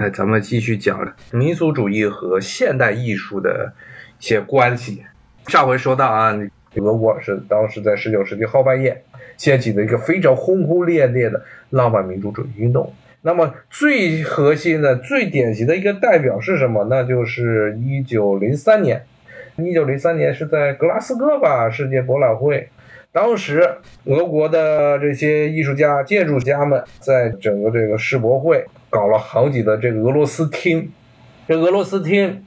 哎，咱们继续讲民族主义和现代艺术的一些关系。上回说到啊，俄国是当时在十九世纪后半叶掀起的一个非常轰轰烈烈的浪漫民族主义运动。那么最核心的、最典型的一个代表是什么？那就是一九零三年。一九零三年是在格拉斯哥吧世界博览会。当时，俄国的这些艺术家、建筑家们在整个这个世博会搞了好几的这个俄罗斯厅。这俄罗斯厅，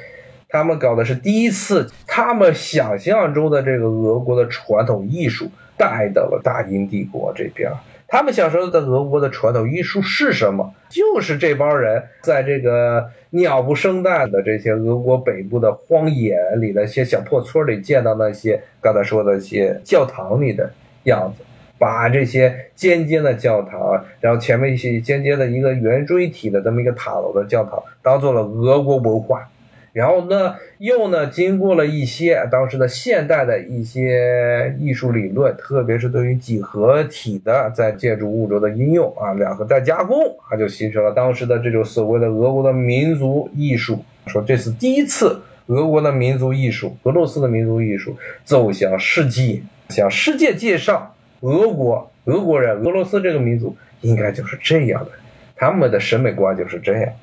他们搞的是第一次，他们想象中的这个俄国的传统艺术带到了大英帝国这边。他们小时候的俄国的传统艺术是什么？就是这帮人在这个鸟不生蛋的这些俄国北部的荒野里的一些小破村里见到那些刚才说的一些教堂里的样子，把这些尖尖的教堂，然后前面一些尖尖的一个圆锥体的这么一个塔楼的教堂，当做了俄国文化。然后呢，又呢，经过了一些当时的现代的一些艺术理论，特别是对于几何体的在建筑物中的应用啊，两个再加工，它就形成了当时的这种所谓的俄国的民族艺术。说这是第一次俄国的民族艺术，俄罗斯的民族艺术走向世界，向世界介绍俄国、俄国人、俄罗斯这个民族应该就是这样的，他们的审美观就是这样。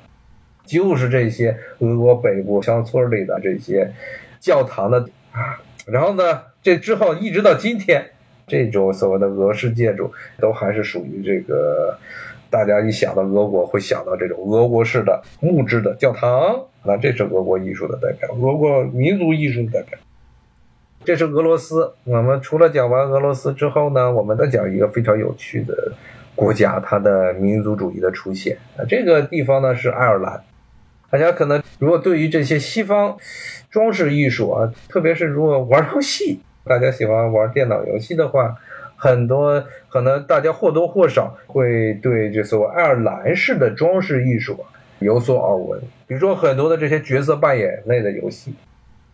就是这些俄国北部乡村里的这些教堂的啊，然后呢，这之后一直到今天，这种所谓的俄式建筑都还是属于这个大家一想到俄国会想到这种俄国式的木质的教堂，那这是俄国艺术的代表，俄国民族艺术的代表。这是俄罗斯。我们除了讲完俄罗斯之后呢，我们再讲一个非常有趣的国家，它的民族主义的出现，这个地方呢是爱尔兰。大家可能如果对于这些西方装饰艺术啊，特别是如果玩游戏，大家喜欢玩电脑游戏的话，很多可能大家或多或少会对这所谓爱尔兰式的装饰艺术有所耳闻。比如说很多的这些角色扮演类的游戏，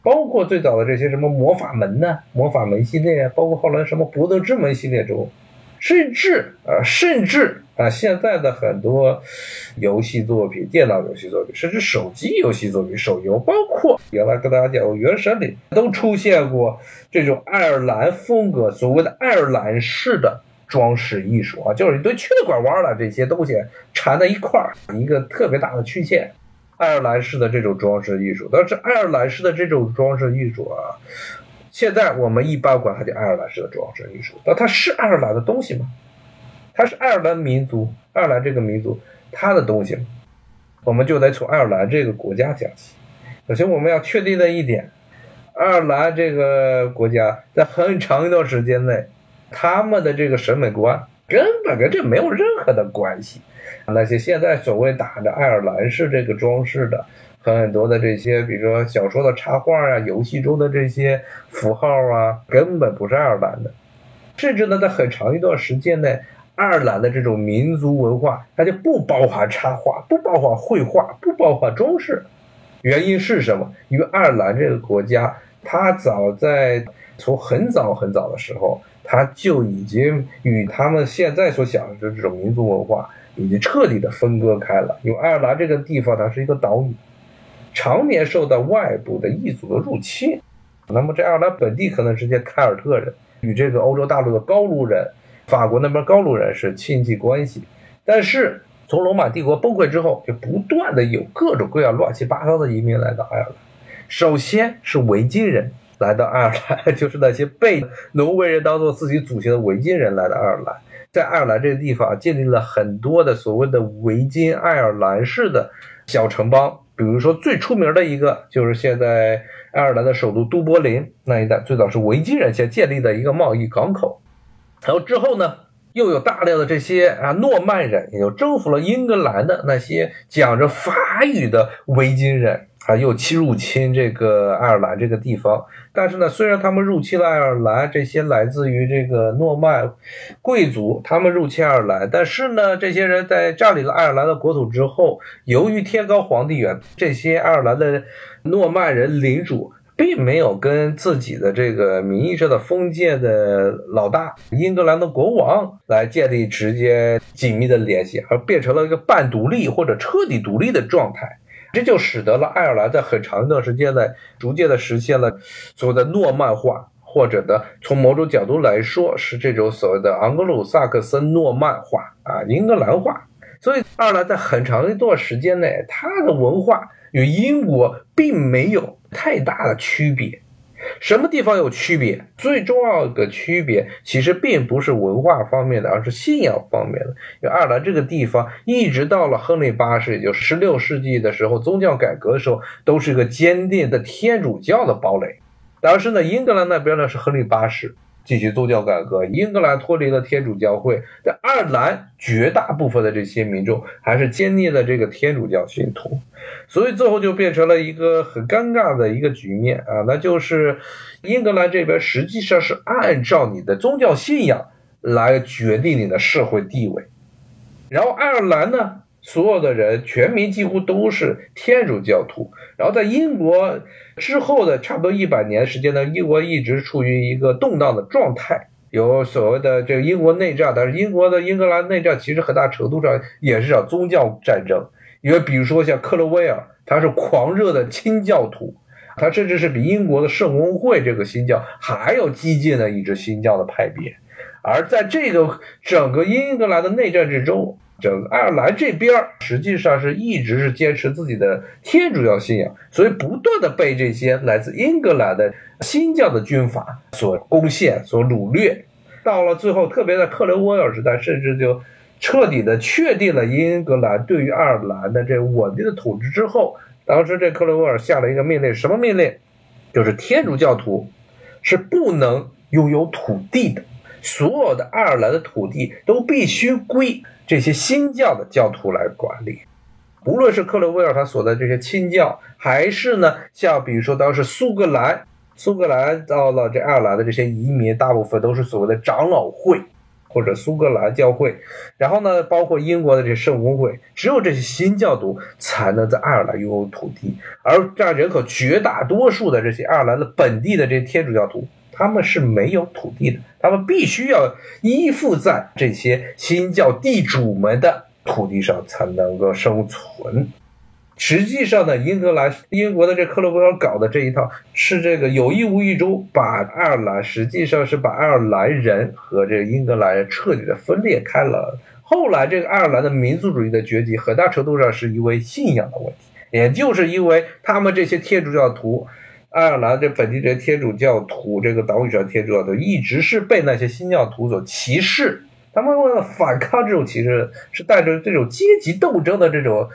包括最早的这些什么魔法门呢、魔法门系列，包括后来什么博德之门系列中，甚至啊，甚至。啊，现在的很多游戏作品、电脑游戏作品，甚至手机游戏作品、手游，包括原来跟大家讲过《原神》里都出现过这种爱尔兰风格，所谓的爱尔兰式的装饰艺术啊，就是一堆曲的拐弯的这些东西缠在一块儿，一个特别大的曲线，爱尔兰式的这种装饰艺术。但是爱尔兰式的这种装饰艺术啊，现在我们一般管它叫爱尔兰式的装饰艺术，那它是爱尔兰的东西吗？它是爱尔兰民族，爱尔兰这个民族，它的东西，我们就得从爱尔兰这个国家讲起。首先，我们要确定的一点，爱尔兰这个国家在很长一段时间内，他们的这个审美观根本跟这没有任何的关系。那些现在所谓打着爱尔兰式这个装饰的很多的这些，比如说小说的插画啊，游戏中的这些符号啊，根本不是爱尔兰的。甚至呢，在很长一段时间内。爱尔兰的这种民族文化，它就不包含插画，不包含绘画，不包含装饰。原因是什么？因为爱尔兰这个国家，它早在从很早很早的时候，它就已经与他们现在所想的这种民族文化已经彻底的分割开了。因为爱尔兰这个地方，它是一个岛屿，常年受到外部的异族的入侵。那么，这爱尔兰本地可能是些凯尔特人，与这个欧洲大陆的高卢人。法国那边高卢人是亲戚关系，但是从罗马帝国崩溃之后，就不断的有各种各样乱七八糟的移民来到爱尔兰。首先是维京人来到爱尔兰，就是那些被挪威人当做自己祖先的维京人来到爱尔兰，在爱尔兰这个地方建立了很多的所谓的维京爱尔兰式的小城邦。比如说最出名的一个，就是现在爱尔兰的首都都柏林那一带，最早是维京人先建立的一个贸易港口。然后之后呢，又有大量的这些啊诺曼人，也就征服了英格兰的那些讲着法语的维京人啊，又侵入侵这个爱尔兰这个地方。但是呢，虽然他们入侵了爱尔兰，这些来自于这个诺曼贵族，他们入侵爱尔兰，但是呢，这些人在占领了爱尔兰的国土之后，由于天高皇帝远，这些爱尔兰的诺曼人领主。并没有跟自己的这个名义上的封建的老大英格兰的国王来建立直接紧密的联系，而变成了一个半独立或者彻底独立的状态。这就使得了爱尔兰在很长一段时间内逐渐的实现了所谓的诺曼化，或者呢，从某种角度来说是这种所谓的昂格鲁萨克森诺曼化啊，英格兰化。所以爱尔兰在很长一段时间内，它的文化与英国并没有太大的区别。什么地方有区别？最重要的区别其实并不是文化方面的，而是信仰方面的。因为爱尔兰这个地方一直到了亨利八世，也就十六世纪的时候，宗教改革的时候，都是一个坚定的天主教的堡垒。当时呢，英格兰那边呢是亨利八世。进行宗教改革，英格兰脱离了天主教会，但爱尔兰绝大部分的这些民众还是坚定的这个天主教信徒，所以最后就变成了一个很尴尬的一个局面啊，那就是英格兰这边实际上是按照你的宗教信仰来决定你的社会地位，然后爱尔兰呢？所有的人，全民几乎都是天主教徒。然后在英国之后的差不多一百年时间呢，英国一直处于一个动荡的状态，有所谓的这个英国内战。但是英国的英格兰内战其实很大程度上也是场宗教战争，因为比如说像克罗威尔，他是狂热的清教徒，他甚至是比英国的圣公会这个新教还要激进的一支新教的派别。而在这个整个英格兰的内战之中，整个爱尔兰这边实际上是一直是坚持自己的天主教信仰，所以不断的被这些来自英格兰的新教的军阀所攻陷、所掳掠。到了最后，特别在克伦威尔时代，甚至就彻底的确定了英格兰对于爱尔兰的这稳定的统治之后，当时这克伦威尔下了一个命令，什么命令？就是天主教徒是不能拥有土地的，所有的爱尔兰的土地都必须归。这些新教的教徒来管理，无论是克伦威尔他所在这些清教，还是呢，像比如说当时苏格兰，苏格兰到了这爱尔兰的这些移民，大部分都是所谓的长老会或者苏格兰教会，然后呢，包括英国的这圣公会，只有这些新教徒才能在爱尔兰拥有土地，而占人口绝大多数的这些爱尔兰的本地的这些天主教徒。他们是没有土地的，他们必须要依附在这些新教地主们的土地上才能够生存。实际上呢，英格兰、英国的这克洛威尔搞的这一套是这个有意无意中把爱尔兰实际上是把爱尔兰人和这个英格兰人彻底的分裂开了。后来这个爱尔兰的民族主义的崛起，很大程度上是因为信仰的问题，也就是因为他们这些天主教徒。爱尔兰这本地这些天主教徒，这个岛屿上天主教徒一直是被那些新教徒所歧视。他们为了反抗这种歧视，是带着这种阶级斗争的这种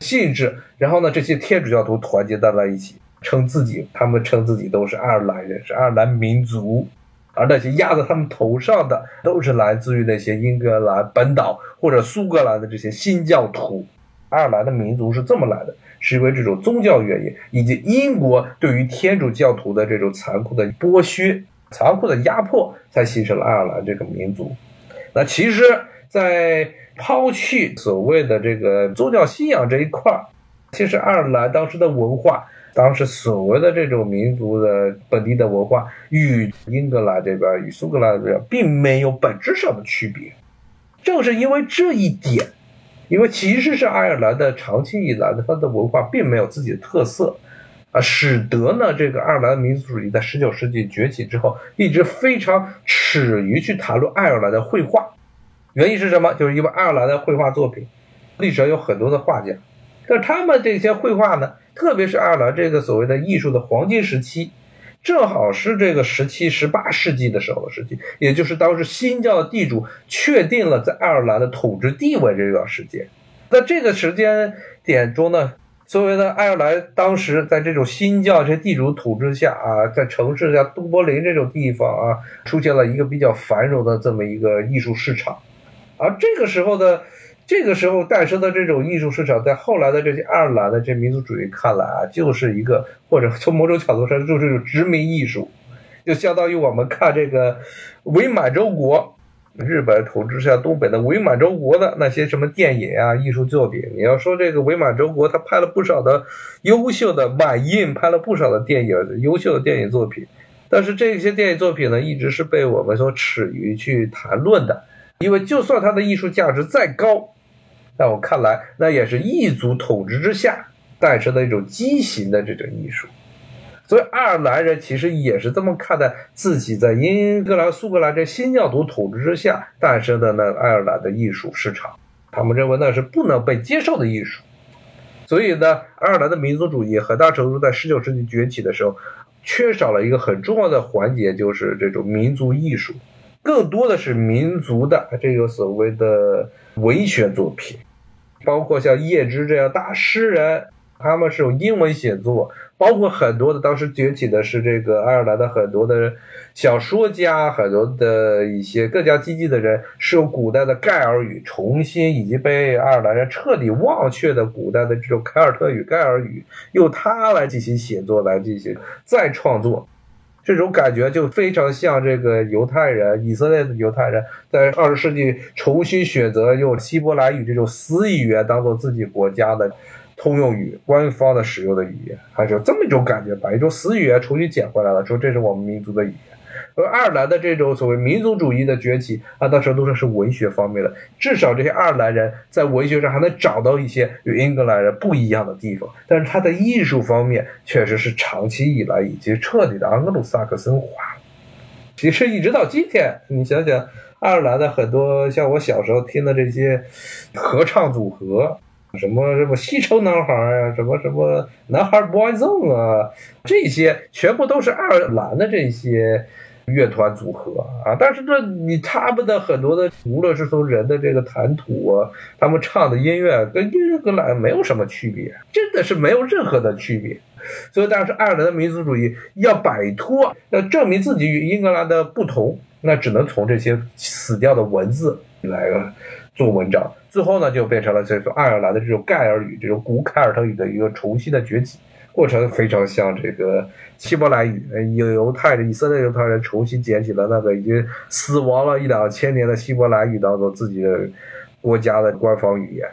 性质。然后呢，这些天主教徒团结在了一起，称自己，他们称自己都是爱尔兰人，是爱尔兰民族。而那些压在他们头上的，都是来自于那些英格兰本岛或者苏格兰的这些新教徒。爱尔兰的民族是这么来的。是因为这种宗教原因，以及英国对于天主教徒的这种残酷的剥削、残酷的压迫，才形成了爱尔兰这个民族。那其实，在抛去所谓的这个宗教信仰这一块儿，其实爱尔兰当时的文化，当时所谓的这种民族的本地的文化，与英格兰这边、与苏格兰这边，并没有本质上的区别。正是因为这一点。因为其实是爱尔兰的长期以来的它的文化并没有自己的特色，啊，使得呢这个爱尔兰民族主义在十九世纪崛起之后，一直非常耻于去谈论爱尔兰的绘画。原因是什么？就是因为爱尔兰的绘画作品，历史上有很多的画家，但他们这些绘画呢，特别是爱尔兰这个所谓的艺术的黄金时期。正好是这个十七、十八世纪的时候的时期，也就是当时新教的地主确定了在爱尔兰的统治地位这段时间。在这个时间点中呢，作为的爱尔兰当时在这种新教这些地主统治下啊，在城市像都柏林这种地方啊，出现了一个比较繁荣的这么一个艺术市场，而这个时候的。这个时候诞生的这种艺术市场，在后来的这些爱尔兰的这民族主义看来啊，就是一个或者从某种角度上就是一种殖民艺术，就相当于我们看这个伪满洲国，日本统治下东北的伪满洲国的那些什么电影啊、艺术作品。你要说这个伪满洲国，他拍了不少的优秀的满印，拍了不少的电影，优秀的电影作品。但是这些电影作品呢，一直是被我们所耻于去谈论的，因为就算它的艺术价值再高，在我看来，那也是异族统治之下诞生的一种畸形的这种艺术。所以爱尔兰人其实也是这么看待自己在英格兰、苏格兰这新教徒统治之下诞生的那爱尔兰的艺术市场，他们认为那是不能被接受的艺术。所以呢，爱尔兰的民族主义很大程度在19世纪崛起的时候，缺少了一个很重要的环节，就是这种民族艺术，更多的是民族的这个所谓的文学作品，包括像叶芝这样大诗人，他们是用英文写作。包括很多的当时崛起的是这个爱尔兰的很多的小说家，很多的一些更加积极的人，是用古代的盖尔语重新以及被爱尔兰人彻底忘却的古代的这种凯尔特语、盖尔语，用它来进行写作，来进行再创作。这种感觉就非常像这个犹太人，以色列的犹太人在二十世纪重新选择用希伯来语这种死语言当做自己国家的。通用语，官方的使用的语言，还是有这么一种感觉，把一种死语言重新捡回来了，说这是我们民族的语言。而爱尔兰的这种所谓民族主义的崛起，很大程度上是文学方面的，至少这些爱尔兰人在文学上还能找到一些与英格兰人不一样的地方。但是他的艺术方面，确实是长期以来已经彻底的盎格鲁撒克森化。其实一直到今天，你想想，爱尔兰的很多像我小时候听的这些合唱组合。什么什么西城男孩啊，什么什么男孩 Boyzone 啊，这些全部都是爱尔兰的这些乐团组合啊。但是这你他们的很多的，无论是从人的这个谈吐啊，他们唱的音乐跟英格兰没有什么区别，真的是没有任何的区别。所以，但是爱尔兰的民族主义要摆脱，要证明自己与英格兰的不同，那只能从这些死掉的文字来做文章。最后呢，就变成了这种爱尔兰的这种盖尔语、这种古凯尔特语的一个重新的崛起过程，非常像这个希伯来语。犹犹太的以色列犹太人重新捡起了那个已经死亡了一两千年的希伯来语，当做自己的国家的官方语言。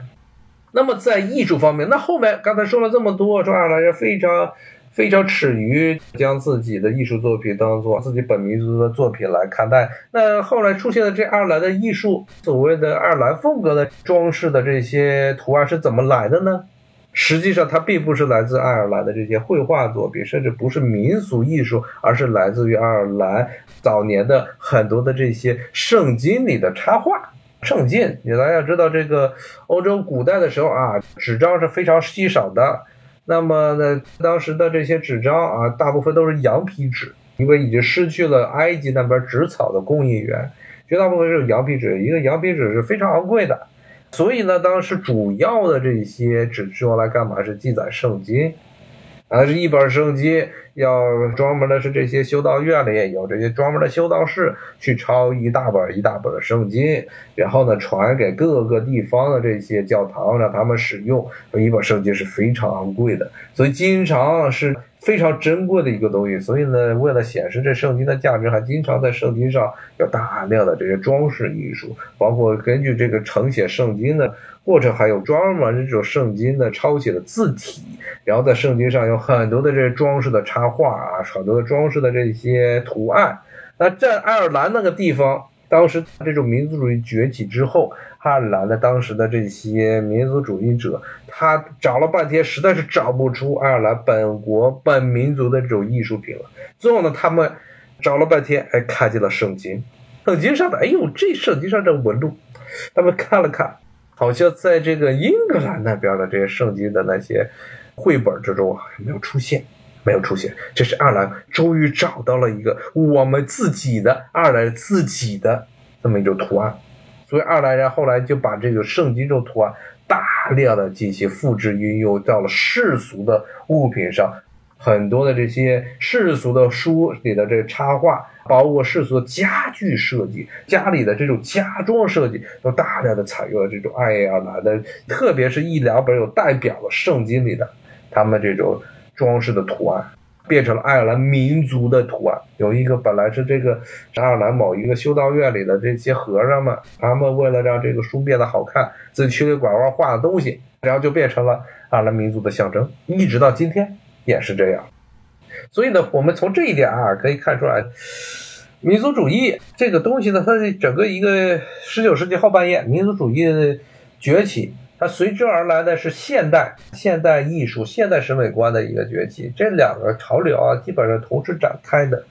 那么在艺术方面，那后面刚才说了这么多，说爱尔兰人非常。非常耻于将自己的艺术作品当做自己本民族的作品来看待。那后来出现的这爱尔兰的艺术，所谓的爱尔兰风格的装饰的这些图案是怎么来的呢？实际上，它并不是来自爱尔兰的这些绘画作品，甚至不是民俗艺术，而是来自于爱尔兰早年的很多的这些圣经里的插画。圣经，你大家知道，这个欧洲古代的时候啊，纸张是非常稀少的。那么呢，当时的这些纸张啊，大部分都是羊皮纸，因为已经失去了埃及那边纸草的供应源，绝大部分是羊皮纸。一个羊皮纸是非常昂贵的，所以呢，当时主要的这些纸是用来干嘛？是记载圣经，啊，是一本圣经。要专门的是这些修道院里有这些专门的修道士去抄一大本一大本的圣经，然后呢传给各个地方的这些教堂让他们使用。一本圣经是非常昂贵的，所以经常是非常珍贵的一个东西。所以呢，为了显示这圣经的价值，还经常在圣经上有大量的这些装饰艺术，包括根据这个誊写圣经的。或者还有专门这种圣经的抄写的字体，然后在圣经上有很多的这些装饰的插画啊，很多的装饰的这些图案。那在爱尔兰那个地方，当时这种民族主义崛起之后，爱尔兰的当时的这些民族主义者，他找了半天，实在是找不出爱尔兰本国本民族的这种艺术品了。最后呢，他们找了半天，哎，看见了圣经，圣经上的，哎呦，这圣经上这纹路，他们看了看。好像在这个英格兰那边的这些圣经的那些绘本之中啊，没有出现，没有出现。这是爱尔兰终于找到了一个我们自己的爱尔兰自己的这么一种图案，所以爱尔兰人后来就把这个圣经这种图案大量的进行复制运用到了世俗的物品上。很多的这些世俗的书里的这插画，包括世俗的家具设计，家里的这种家装设计，都大量的采用了这种爱尔兰的，特别是一两本有代表的圣经里的他们这种装饰的图案。变成了爱尔兰民族的图案。有一个本来是这个爱尔兰某一个修道院里的这些和尚们，他们为了让这个书变得好看，自己曲里拐弯画的东西，然后就变成了爱尔兰民族的象征，一直到今天也是这样。所以呢，我们从这一点啊可以看出来，民族主义这个东西呢，它是整个一个十九世纪后半叶民族主义的崛起。它随之而来的是现代现代艺术、现代审美观的一个崛起，这两个潮流啊，基本上同时展开的。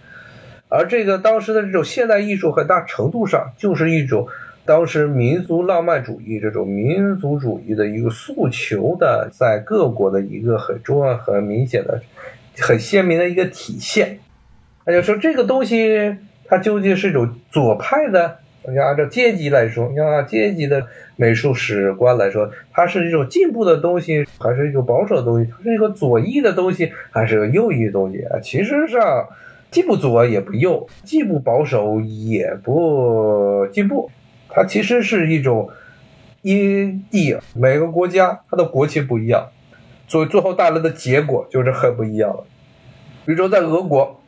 而这个当时的这种现代艺术，很大程度上就是一种当时民族浪漫主义这种民族主义的一个诉求的，在各国的一个很重要、很明显的、很鲜明的一个体现。那就说这个东西，它究竟是一种左派的？要按照阶级来说，要按阶级的美术史观来说，它是一种进步的东西，还是一种保守的东西？它是一个左翼的东西，还是个右翼的东西啊？其实上，既不左也不右，既不保守也不进步，它其实是一种因地每个国家它的国情不一样，所以最后带来的结果就是很不一样了。比如说在俄国，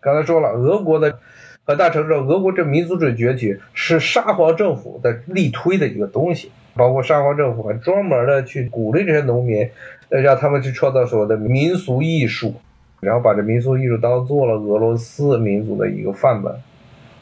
刚才说了，俄国的。很大程度上，俄国这民族主义崛起是沙皇政府在力推的一个东西，包括沙皇政府还专门的去鼓励这些农民，呃，让他们去创造所谓的民俗艺术，然后把这民俗艺术当做了俄罗斯民族的一个范本。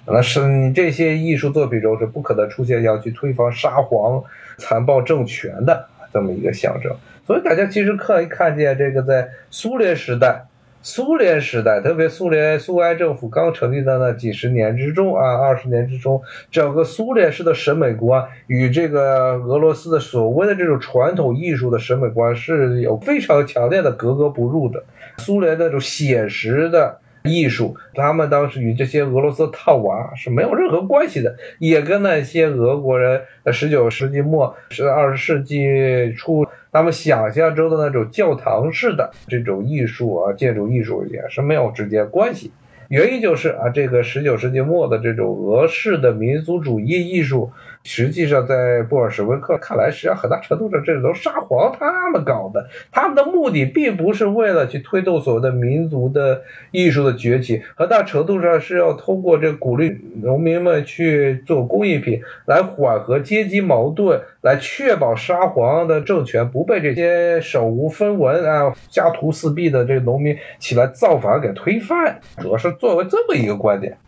那是你这些艺术作品中是不可能出现要去推翻沙皇残暴政权的这么一个象征。所以大家其实可以看见，这个在苏联时代。苏联时代，特别苏联苏维埃政府刚成立的那几十年之中啊，二十年之中，整个苏联式的审美观与这个俄罗斯的所谓的这种传统艺术的审美观是有非常强烈的格格不入的。苏联那种写实的艺术，他们当时与这些俄罗斯套娃是没有任何关系的，也跟那些俄国人十九世纪末是二十世纪初。他们想象中的那种教堂式的这种艺术啊，建筑艺术也是没有直接关系。原因就是啊，这个十九世纪末的这种俄式的民族主义艺术。实际上，在布尔什维克看来，实际上很大程度上，这都是沙皇他们搞的。他们的目的并不是为了去推动所谓的民族的艺术的崛起，很大程度上是要通过这鼓励农民们去做工艺品，来缓和阶级矛盾，来确保沙皇的政权不被这些手无分文啊、家徒四壁的这个农民起来造反给推翻。主要是作为这么一个观点。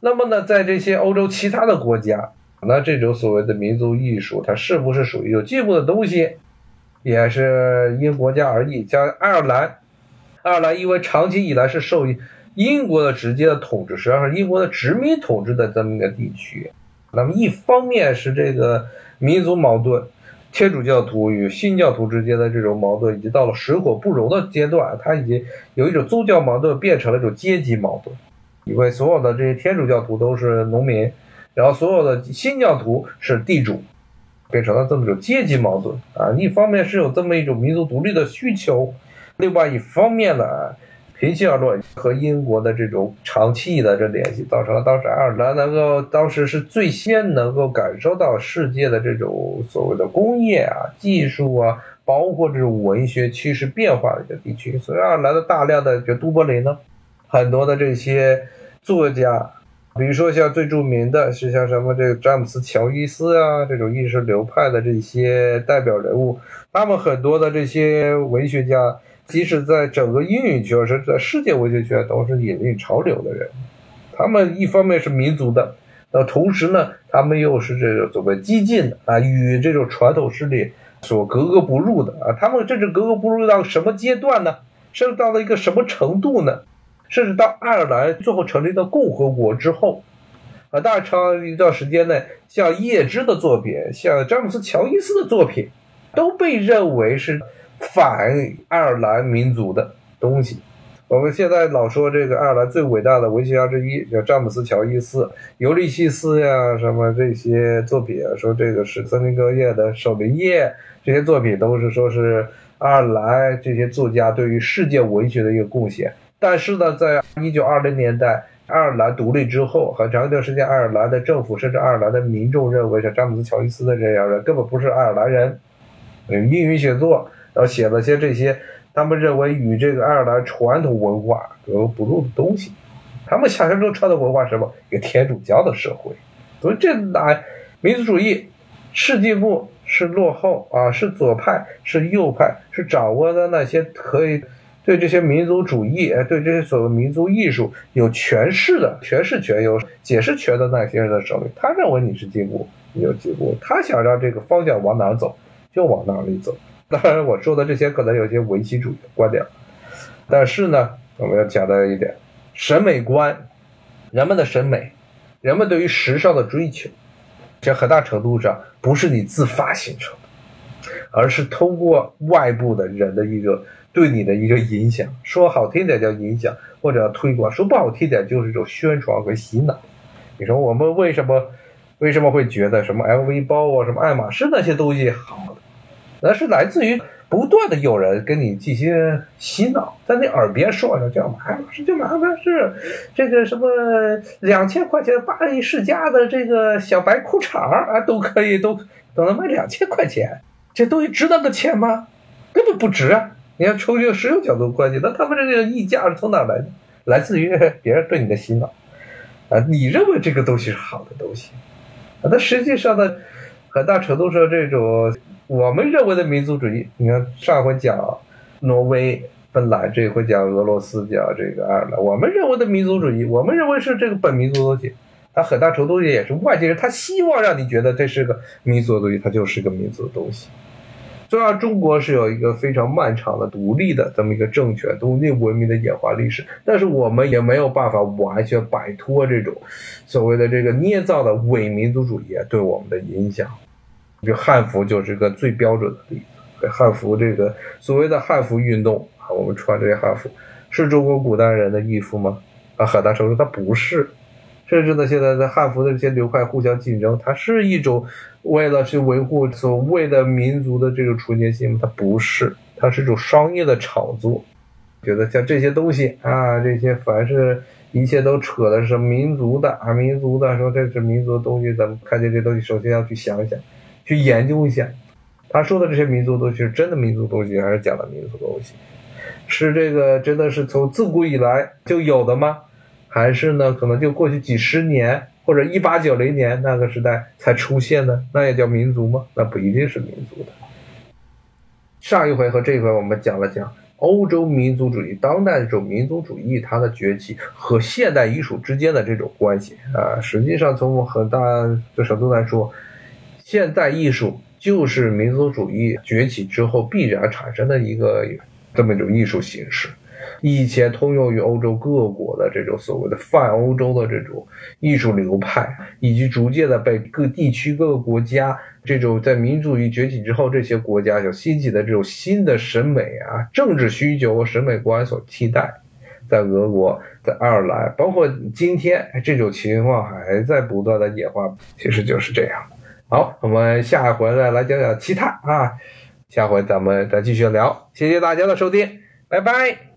那么呢，在这些欧洲其他的国家。那这种所谓的民族艺术，它是不是属于有进步的东西，也是因国家而异。像爱尔兰，爱尔兰因为长期以来是受英国的直接的统治，实际上是英国的殖民统治的这么一个地区。那么一方面是这个民族矛盾，天主教徒与新教徒之间的这种矛盾已经到了水火不容的阶段，它已经有一种宗教矛盾变成了一种阶级矛盾，因为所有的这些天主教徒都是农民。然后所有的新教徒是地主，变成了这么一种阶级矛盾啊！一方面是有这么一种民族独立的需求，另外一方面呢，平心而论，和英国的这种长期的这联系，造成了当时爱尔兰能够当时是最先能够感受到世界的这种所谓的工业啊、技术啊，包括这种文学趋势变化的一个地区。所以爱尔兰的大量的就都柏林呢，很多的这些作家。比如说，像最著名的是像什么这个詹姆斯·乔伊斯啊，这种意识流派的这些代表人物，他们很多的这些文学家，即使在整个英语圈，甚至在世界文学圈，都是引领潮流的人。他们一方面是民族的，那同时呢，他们又是这种所谓激进的啊，与这种传统势力所格格不入的啊。他们这是格格不入到什么阶段呢？甚至到了一个什么程度呢？甚至到爱尔兰最后成立的共和国之后，啊，大长一段时间内，像叶芝的作品，像詹姆斯·乔伊斯的作品，都被认为是反爱尔兰民族的东西。我们现在老说这个爱尔兰最伟大的文学家之一叫詹姆斯·乔伊斯，尤利西斯呀，什么这些作品啊，说这个是森林格叶的《守灵夜》，这些作品都是说是爱尔兰这些作家对于世界文学的一个贡献。但是呢，在一九二零年代，爱尔兰独立之后，很长一段时间，爱尔兰的政府甚至爱尔兰的民众认为，像詹姆斯·乔伊斯的这样人根本不是爱尔兰人，嗯，英语写作，然后写了些这些他们认为与这个爱尔兰传统文化格格不入的东西。他们想象中传统文化是什么？一个天主教的社会。所以这哪民族主义是进步是落后啊？是左派是右派？是掌握的那些可以对这些民族主义哎，对这些所谓民族艺术有诠释的诠释权、有解释权的那些人的手里。他认为你是进步，你就进步。他想让这个方向往哪走，就往哪里走。当然，我说的这些可能有些唯心主义的观点，但是呢，我们要讲的一点，审美观，人们的审美，人们对于时尚的追求，这很大程度上不是你自发形成的，而是通过外部的人的一个对你的一个影响。说好听点叫影响，或者推广；说不好听点就是一种宣传和洗脑。你说我们为什么为什么会觉得什么 LV 包啊，什么爱马仕那些东西好？那是来自于不断的有人跟你进行洗脑，在你耳边说着叫马仕就马仕，这个什么两千块钱巴黎世家的这个小白裤衩啊，都可以都都能卖两千块钱，这东西值那个钱吗？根本不值啊！你要从一个实用角度关系，那他们这个溢价是从哪来的？来自于别人对你的洗脑啊！你认为这个东西是好的东西啊？但实际上呢，很大程度上这种。我们认为的民族主义，你看上回讲挪威、芬兰，这回讲俄罗斯，讲这个爱尔兰。我们认为的民族主义，我们认为是这个本民族东西，它很大程度也是外界人，他希望让你觉得这是个民族的东西，它就是个民族的东西。虽然中国是有一个非常漫长的独立的这么一个政权、独立文明的演化历史，但是我们也没有办法完全摆脱这种所谓的这个捏造的伪民族主义对我们的影响。就汉服就是个最标准的例子。汉服这个所谓的汉服运动啊，我们穿这些汉服是中国古代人的衣服吗？啊，很大程度它不是。甚至呢，现在在汉服的这些流派互相竞争，它是一种为了去维护所谓的民族的这个纯洁性吗？它不是，它是一种商业的炒作。觉得像这些东西啊，这些凡是一切都扯的是民族的啊，民族的说这是民族的东西，咱们看见这东西，首先要去想一想。去研究一下，他说的这些民族东西是真的民族东西，还是假的民族东西？是这个真的是从自古以来就有的吗？还是呢，可能就过去几十年或者一八九零年那个时代才出现的？那也叫民族吗？那不一定是民族的。上一回和这一回我们讲了讲欧洲民族主义、当代这种民族主义它的崛起和现代艺术之间的这种关系啊。实际上从很大的程度来说。现代艺术就是民族主义崛起之后必然产生的一个这么一种艺术形式，以前通用于欧洲各国的这种所谓的泛欧洲的这种艺术流派，以及逐渐的被各地区各个国家这种在民主义崛起之后，这些国家所兴起的这种新的审美啊、政治需求和审美观所替代，在俄国、在爱尔兰，包括今天这种情况还在不断的演化，其实就是这样。好，我们下一回再来讲讲其他啊，下回咱们再继续聊，谢谢大家的收听，拜拜。